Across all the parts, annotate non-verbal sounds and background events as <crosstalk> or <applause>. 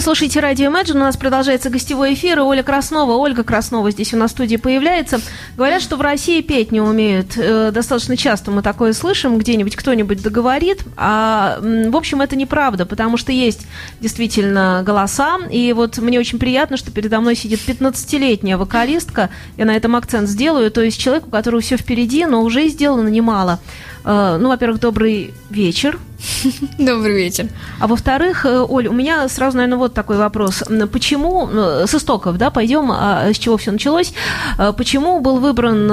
вы слушаете радио Imagine. У нас продолжается гостевой эфир. И Оля Краснова, Ольга Краснова здесь у нас в студии появляется. Говорят, что в России петь не умеют. Э, достаточно часто мы такое слышим. Где-нибудь кто-нибудь договорит. А, в общем, это неправда, потому что есть действительно голоса. И вот мне очень приятно, что передо мной сидит 15-летняя вокалистка. Я на этом акцент сделаю. То есть человек, у которого все впереди, но уже сделано немало. Э, ну, во-первых, добрый вечер. <laughs> Добрый вечер. А во-вторых, э, Оль, у меня сразу, наверное, вот такой вопрос. Почему, э, с истоков, да, пойдем, а с чего все началось, почему был выбран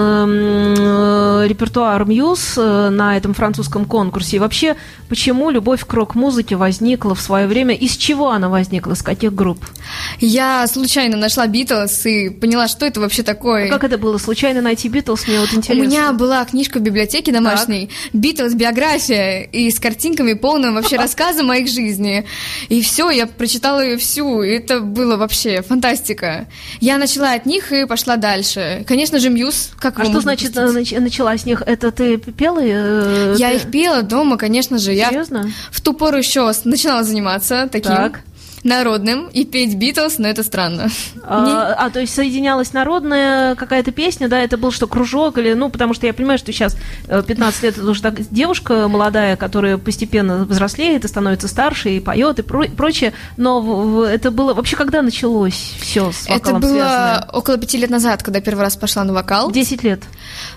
репертуар Мьюз на этом французском конкурсе? И вообще, почему любовь к рок-музыке возникла в свое время? Из чего она возникла? С каких групп? Я случайно нашла Битлз и поняла, что это вообще такое. А как это было? Случайно найти Битлз? Мне вот интересно. У меня была книжка в библиотеке домашней, Битлз биография и с картинками полным вообще <laughs> рассказом о их жизни. И все, я прочитала ее всю, и это было вообще фантастика. Я начала от них и пошла дальше. Конечно же, Мьюз. Как а что значит допустить? начала с них? Это ты пела? Э, я их пела дома, конечно же. Серьезно? Я в ту пору еще начинала заниматься таким. Так народным и петь Битлз, но это странно. А, а, то есть соединялась народная какая-то песня, да, это был что, кружок или, ну, потому что я понимаю, что сейчас 15 э, лет это уже так, девушка молодая, которая постепенно взрослеет и становится старше, и поет, и про прочее, но в, в, это было, вообще когда началось все с вокалом Это было связанное? около пяти лет назад, когда первый раз пошла на вокал. 10 лет?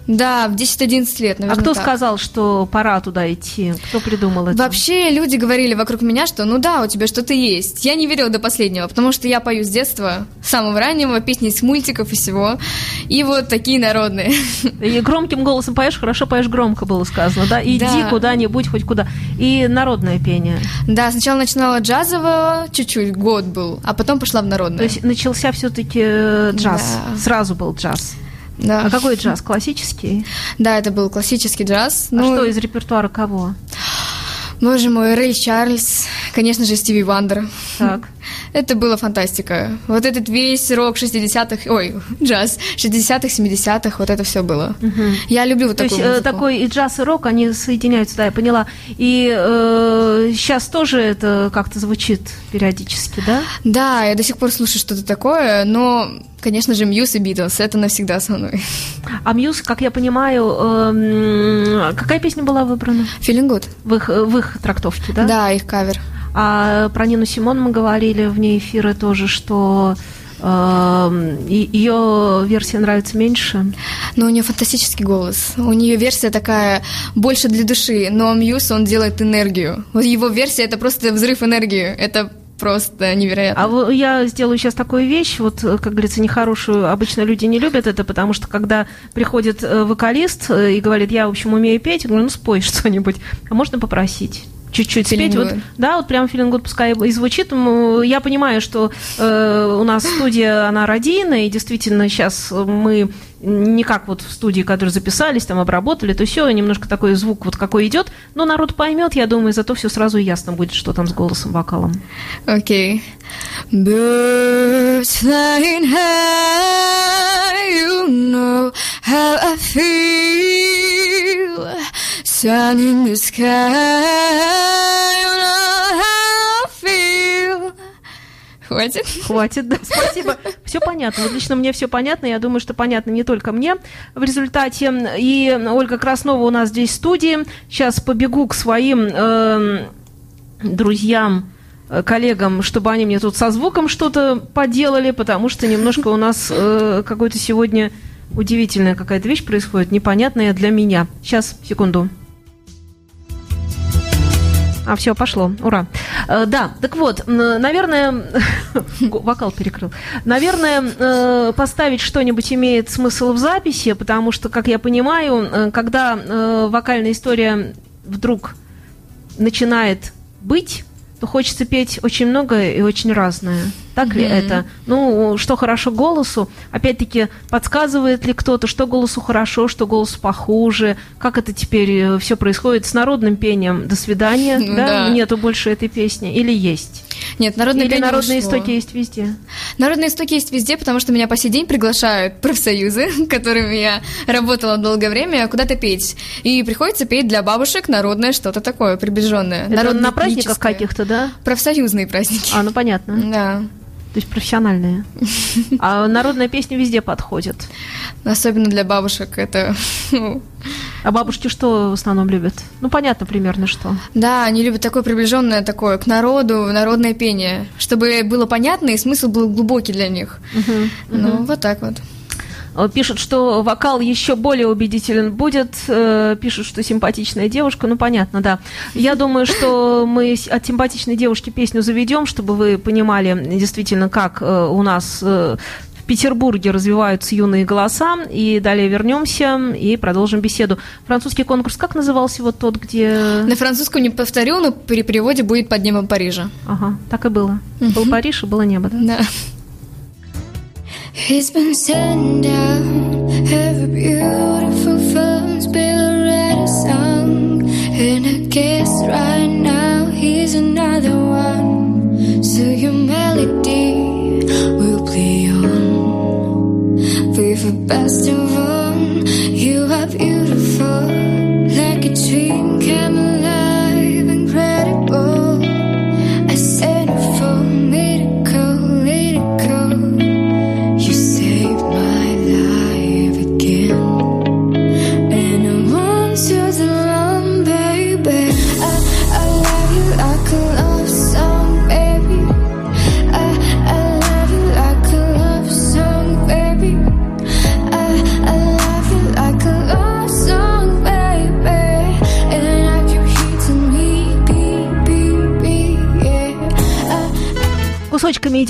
Да, в 10-11 лет, наверное, А кто так. сказал, что пора туда идти? Кто придумал это? Вообще люди говорили вокруг меня, что ну да, у тебя что-то есть. Я не верила до последнего, потому что я пою с детства, с самого раннего, песни из мультиков и всего. И вот такие народные. И громким голосом поешь, хорошо поешь громко, было сказано, да? Иди да. куда-нибудь, хоть куда. И народное пение. Да, сначала начинала джазового, чуть-чуть, год был, а потом пошла в народное. То есть начался все-таки э, джаз, да. сразу был джаз. Да. А какой джаз? Классический? Да, это был классический джаз. А ну... что из репертуара кого? Боже мой, Рэй Чарльз, конечно же, Стиви Вандер. Так. Это была фантастика. Вот этот весь рок 60-х, ой, джаз 60-х, 70-х, вот это все было. Угу. Я люблю вот То такую есть э, музыку. такой и джаз, и рок, они соединяются, да, я поняла. И э, сейчас тоже это как-то звучит периодически, да? Да, я до сих пор слушаю что-то такое, но Конечно же, Muse и Битлз, это навсегда со мной. А Muse, как я понимаю, э, какая песня была выбрана? Feeling Good. В их, в их трактовке, да? Да, их кавер. А про Нину Симон мы говорили вне эфира тоже, что э, ее версия нравится меньше. Но у нее фантастический голос. У нее версия такая больше для души, но Muse, он делает энергию. Вот его версия это просто взрыв энергии. Это просто невероятно. А я сделаю сейчас такую вещь, вот, как говорится, нехорошую. Обычно люди не любят это, потому что когда приходит э, вокалист э, и говорит, я, в общем, умею петь, я говорю, ну, спой <laughs> что-нибудь. А можно попросить? Чуть-чуть спеть. Вот, да, вот прям feeling good пускай и звучит. Я понимаю, что э, у нас студия, она радийная, и действительно сейчас мы не как вот в студии, которые записались, там обработали, то все, немножко такой звук вот какой идет, но народ поймет, я думаю, зато все сразу ясно будет, что там с голосом, вокалом. Окей. Okay. Birds flying high, you know how I feel. Sun in the sky, you know how I feel. Хватит? Хватит, да, спасибо. Все понятно. Вот лично мне все понятно. Я думаю, что понятно не только мне в результате. И Ольга Краснова у нас здесь в студии. Сейчас побегу к своим э, друзьям коллегам, чтобы они мне тут со звуком что-то поделали, потому что немножко у нас э, какой-то сегодня удивительная какая-то вещь происходит, непонятная для меня. Сейчас, секунду. А, все, пошло. Ура. Э, да, так вот, наверное, <laughs> вокал перекрыл. Наверное, э, поставить что-нибудь имеет смысл в записи, потому что, как я понимаю, э, когда вокальная история вдруг начинает быть, хочется петь очень многое и очень разное. Так mm-hmm. ли это? Ну, что хорошо голосу? Опять-таки, подсказывает ли кто-то, что голосу хорошо, что голосу похуже? Как это теперь э, все происходит с народным пением? До свидания, <laughs> ну, да? да? Нету больше этой песни или есть? Нет, народное Или пение народные ушло. истоки есть везде? Народные истоки есть везде, потому что меня по сей день приглашают профсоюзы, <laughs> которыми я работала долгое время, куда-то петь. И приходится петь для бабушек народное что-то такое приближенное. Это на праздниках каких-то, да? Профсоюзные праздники. А, ну понятно. <laughs> Да. То есть профессиональные. <laughs> А народная песня везде подходит. Особенно для бабушек это... А бабушки что в основном любят? Ну, понятно примерно что. Да, они любят такое приближенное такое к народу, народное пение, чтобы было понятно и смысл был глубокий для них. Ну, вот так вот. Э, Пишут, что вокал еще более убедителен будет. Э, Пишут, что симпатичная девушка. Ну, понятно, да. Я думаю, что мы от симпатичной девушки песню заведем, чтобы вы понимали действительно, как э, у нас Петербурге развиваются юные голоса. И далее вернемся и продолжим беседу. Французский конкурс как назывался вот тот, где... На французском не повторю, но при переводе будет под небом Парижа. Ага, так и было. Был Париж и было небо, да? Да. He's been sitting down, every beautiful the best of all.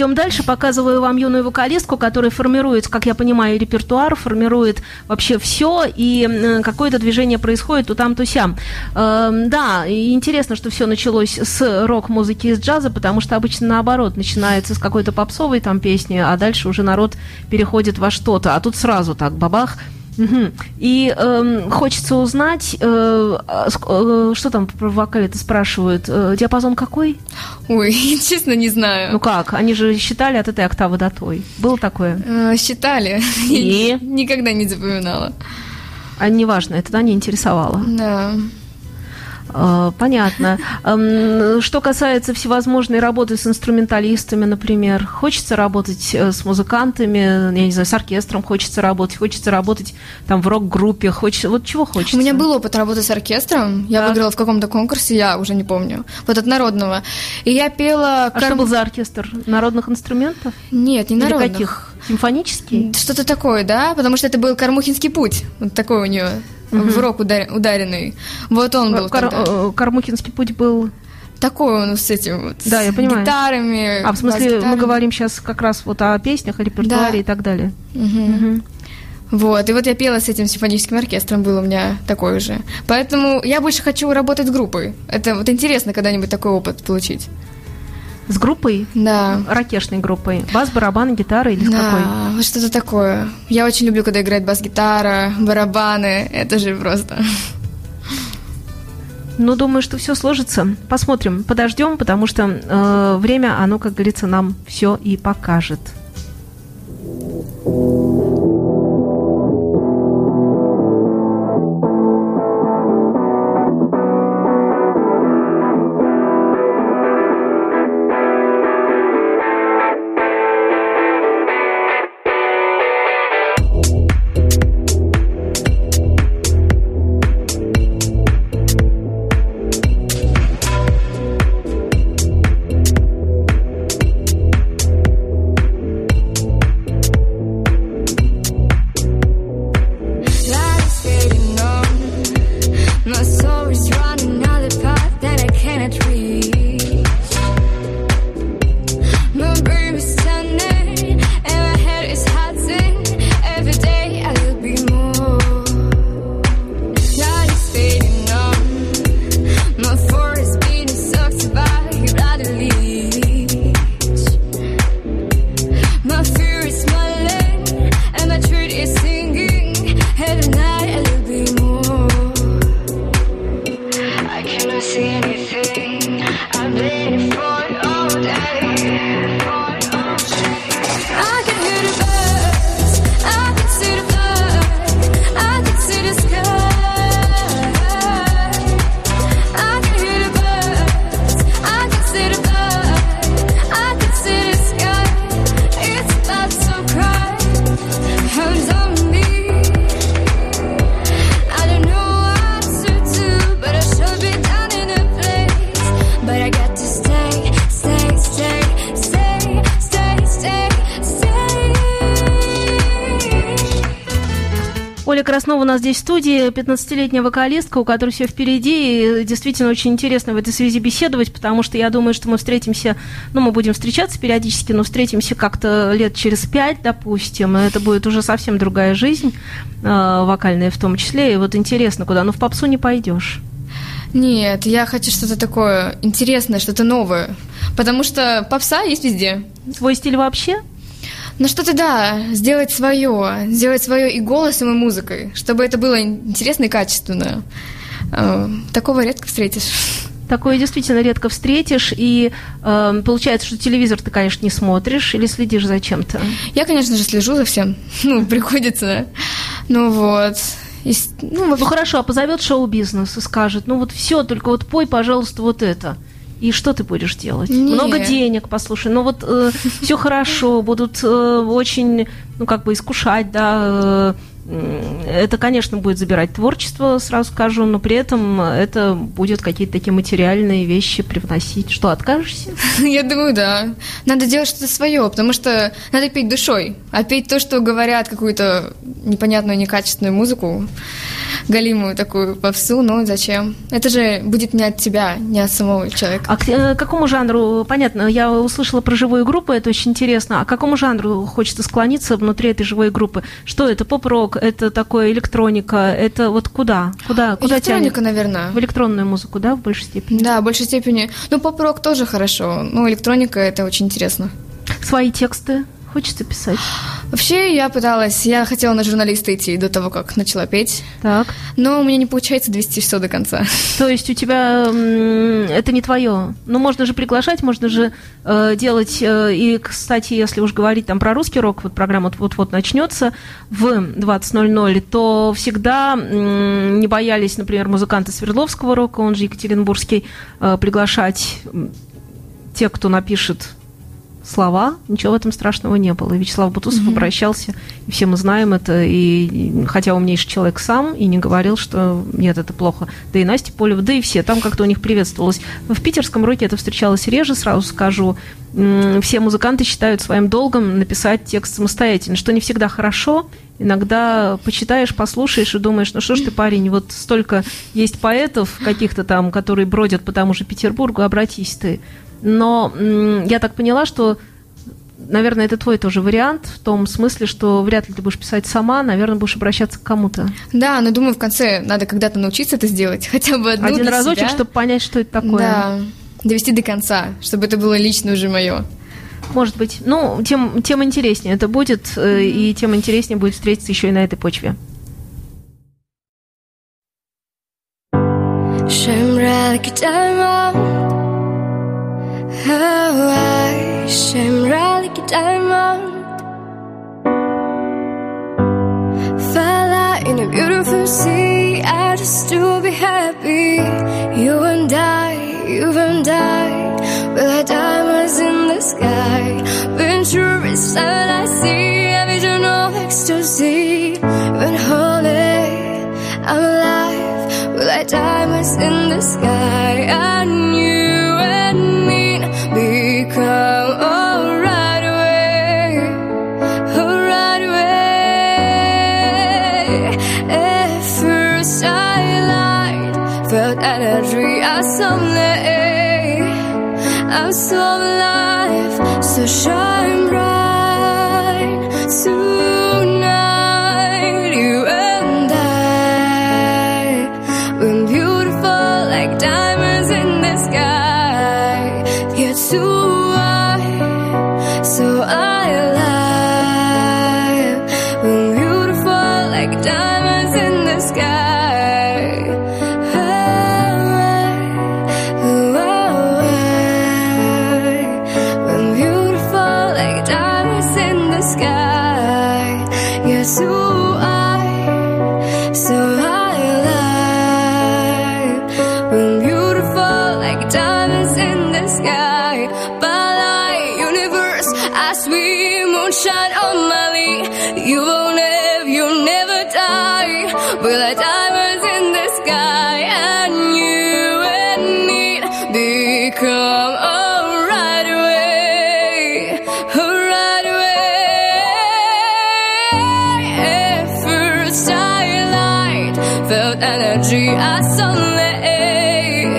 Идем дальше, показываю вам юную вокалистку, которая формирует, как я понимаю, репертуар, формирует вообще все, и какое-то движение происходит то там, то сям. Эм, да, интересно, что все началось с рок-музыки и с джаза, потому что обычно наоборот, начинается с какой-то попсовой там песни, а дальше уже народ переходит во что-то, а тут сразу так, бабах, Мгм. И эм, хочется узнать, э, а э, что там про вокале-то спрашивают, э, диапазон какой? Ой, <laughs> честно не знаю. Ну как, они же считали от этой октавы до той. Было такое? Э, Считали. <laughs> И? Никогда не запоминала. А неважно, это да, не интересовало. Да. Э, Понятно. Что касается всевозможной работы с инструменталистами, например, хочется работать э, с музыкантами, я не знаю, с оркестром хочется работать, хочется работать там в рок-группе, хочется, вот чего хочется? У меня был опыт работы с оркестром. Я Так. выиграла в каком-то конкурсе, я уже не помню. Вот от народного. И я пела... А что был за оркестр? Народных инструментов? Нет, не Или народных. каких? Симфонический? Что-то такое, да? Потому что это был Кармухинский путь. Вот такой у нее. В рок удар- ударенный. Вот он был Кар- тогда. э, Кармукинский путь был... Такой он с этим вот. Да, я с понимаю. гитарами. А, в смысле, мы бас-гитарами. говорим сейчас как раз вот о песнях, о репертуаре Да. и так далее. Мгм. Вот, и вот я пела с этим симфоническим оркестром, был у меня такой же. Поэтому я больше хочу работать группой. Это вот интересно когда-нибудь такой опыт получить. С группой? Да. Ракешной группой. Бас, барабан, гитара или с какой? Да, вот что-то такое. Я очень люблю, когда играет бас-гитара, барабаны. Это же просто... Ну, думаю, что все сложится. Посмотрим, подождем, потому что э, время, оно, как говорится, нам все и покажет. Краснова у нас здесь в студии, 15-летняя вокалистка, у которой все впереди. И действительно очень интересно в этой связи беседовать, потому что я думаю, что мы встретимся, ну, мы будем встречаться периодически, но встретимся как-то лет через пять, допустим. И это будет уже совсем другая жизнь, э, вокальная в том числе. И вот интересно, куда? Ну, в попсу не пойдешь. Нет, я хочу что-то такое интересное, что-то новое. Потому что попса есть везде. Свой стиль вообще? Ну что-то да, сделать свое, сделать свое и голосом, и музыкой, чтобы это было интересно и качественно. Э, Такого редко встретишь. Такое действительно редко встретишь, и э, получается, что телевизор ты, конечно, не смотришь или следишь за чем-то. Я, конечно же, слежу за всем. <laughs> Ну, приходится. Ну вот. И ну, Ну вообще- хорошо, а позовет шоу-бизнес и скажет, ну вот все, только вот пой, пожалуйста, вот это. И что ты будешь делать? Не. Много денег, послушай. Ну вот <laughs> все хорошо, будут э, очень, ну как бы искушать, да. э, это, конечно, будет забирать творчество, сразу скажу, но при этом это будет какие-то такие материальные вещи привносить. Что, откажешься? <laughs> Я думаю, да. Надо делать что-то свое, потому что надо петь душой. А петь то, что говорят, какую-то непонятную, некачественную музыку, галимую такую попсу, ну зачем? Это же будет не от тебя, не от самого человека. А к э, какому жанру, понятно, я услышала про живую группу, это очень интересно, а к какому жанру хочется склониться внутри этой живой группы? Что это, поп-рок, это такое электроника, это вот куда? Куда, куда Электроника, тянет? наверное. В электронную музыку, да, в большей степени? Да, в большей степени. Ну, поп-рок тоже хорошо. Ну, электроника это очень интересно. Свои тексты хочется писать? Вообще, я пыталась, я хотела на журналиста идти до того, как начала петь, Так. но у меня не получается довести все до конца. <laughs> То есть у тебя это не твое. Ну, можно же приглашать, можно же э, делать. э, и, кстати, если уж говорить там про русский рок, вот программа вот- вот-вот начнется в 20.00, то всегда м, не боялись, например, музыканты Свердловского рока, он же Екатеринбургский, э, приглашать те, кто напишет слова, ничего в этом страшного не было. И Вячеслав Бутусов обращался, и все мы знаем это, и хотя умнейший человек сам, и не говорил, что нет, это плохо. Да и Настя Полева, да и все, там как-то у них приветствовалось. В питерском роке это встречалось реже, сразу скажу. Все музыканты считают своим долгом написать текст самостоятельно, что не всегда хорошо. Иногда почитаешь, послушаешь и думаешь, ну что ж ты, парень, вот столько есть поэтов каких-то там, которые бродят по тому же Петербургу, обратись ты. Но я так поняла, что, наверное, это твой тоже вариант, в том смысле, что вряд ли ты будешь писать сама, наверное, будешь обращаться к кому-то. Да, но думаю, в конце надо когда-то научиться это сделать, <laughs> хотя бы одну Один для разочек, себя. чтобы понять, что это такое. Да, довести до конца, чтобы это было лично уже мое. Может быть. Ну, тем, тем интереснее это будет, э, и тем интереснее будет встретиться еще и на этой почве. Shamralik Oh, I Shamralik diamond. Fell out in a beautiful sea I just to be happy. You and I, you and I We're like diamonds in the sky Venture is I see A vision of ecstasy. When holy I'm alive, we're like diamonds in the sky, source of life, so shine bright. Moonshine on Molly. You won't live, you'll never die. We're like diamonds in the sky, and you and me become alright away, alright away. At first I energy I sunlight.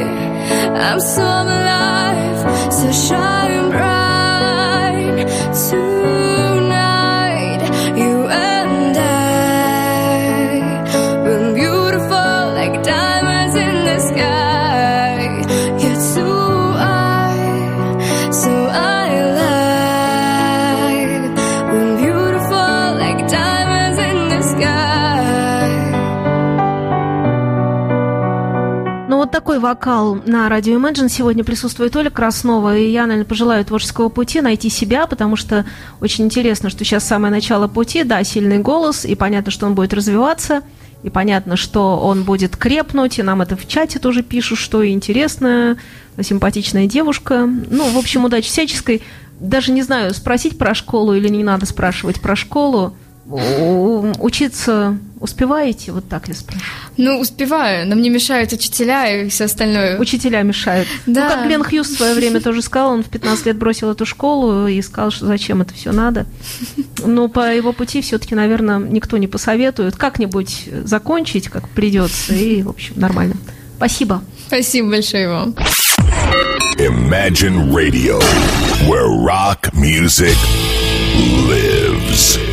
I'm so alive, so shine такой вокал на радио Imagine сегодня присутствует Оля Краснова, и я, наверное, пожелаю творческого пути найти себя, потому что очень интересно, что сейчас самое начало пути, да, сильный голос, и понятно, что он будет развиваться, и понятно, что он будет крепнуть, и нам это в чате тоже пишут, что интересная, симпатичная девушка. Ну, в общем, удачи всяческой. Даже не знаю, спросить про школу или не надо спрашивать про школу. Учиться успеваете? Вот так я спрашиваю. Ну, успеваю, но мне мешают учителя и все остальное. Учителя мешают. Да. Ну, как Глен Хьюз в свое время <laughs> тоже сказал, он в 15 лет бросил эту школу и сказал, что зачем это все надо. Но по его пути все-таки, наверное, никто не посоветует. Как-нибудь закончить, как придется, и, в общем, нормально. Спасибо. Спасибо большое вам. Imagine Radio, where rock music lives.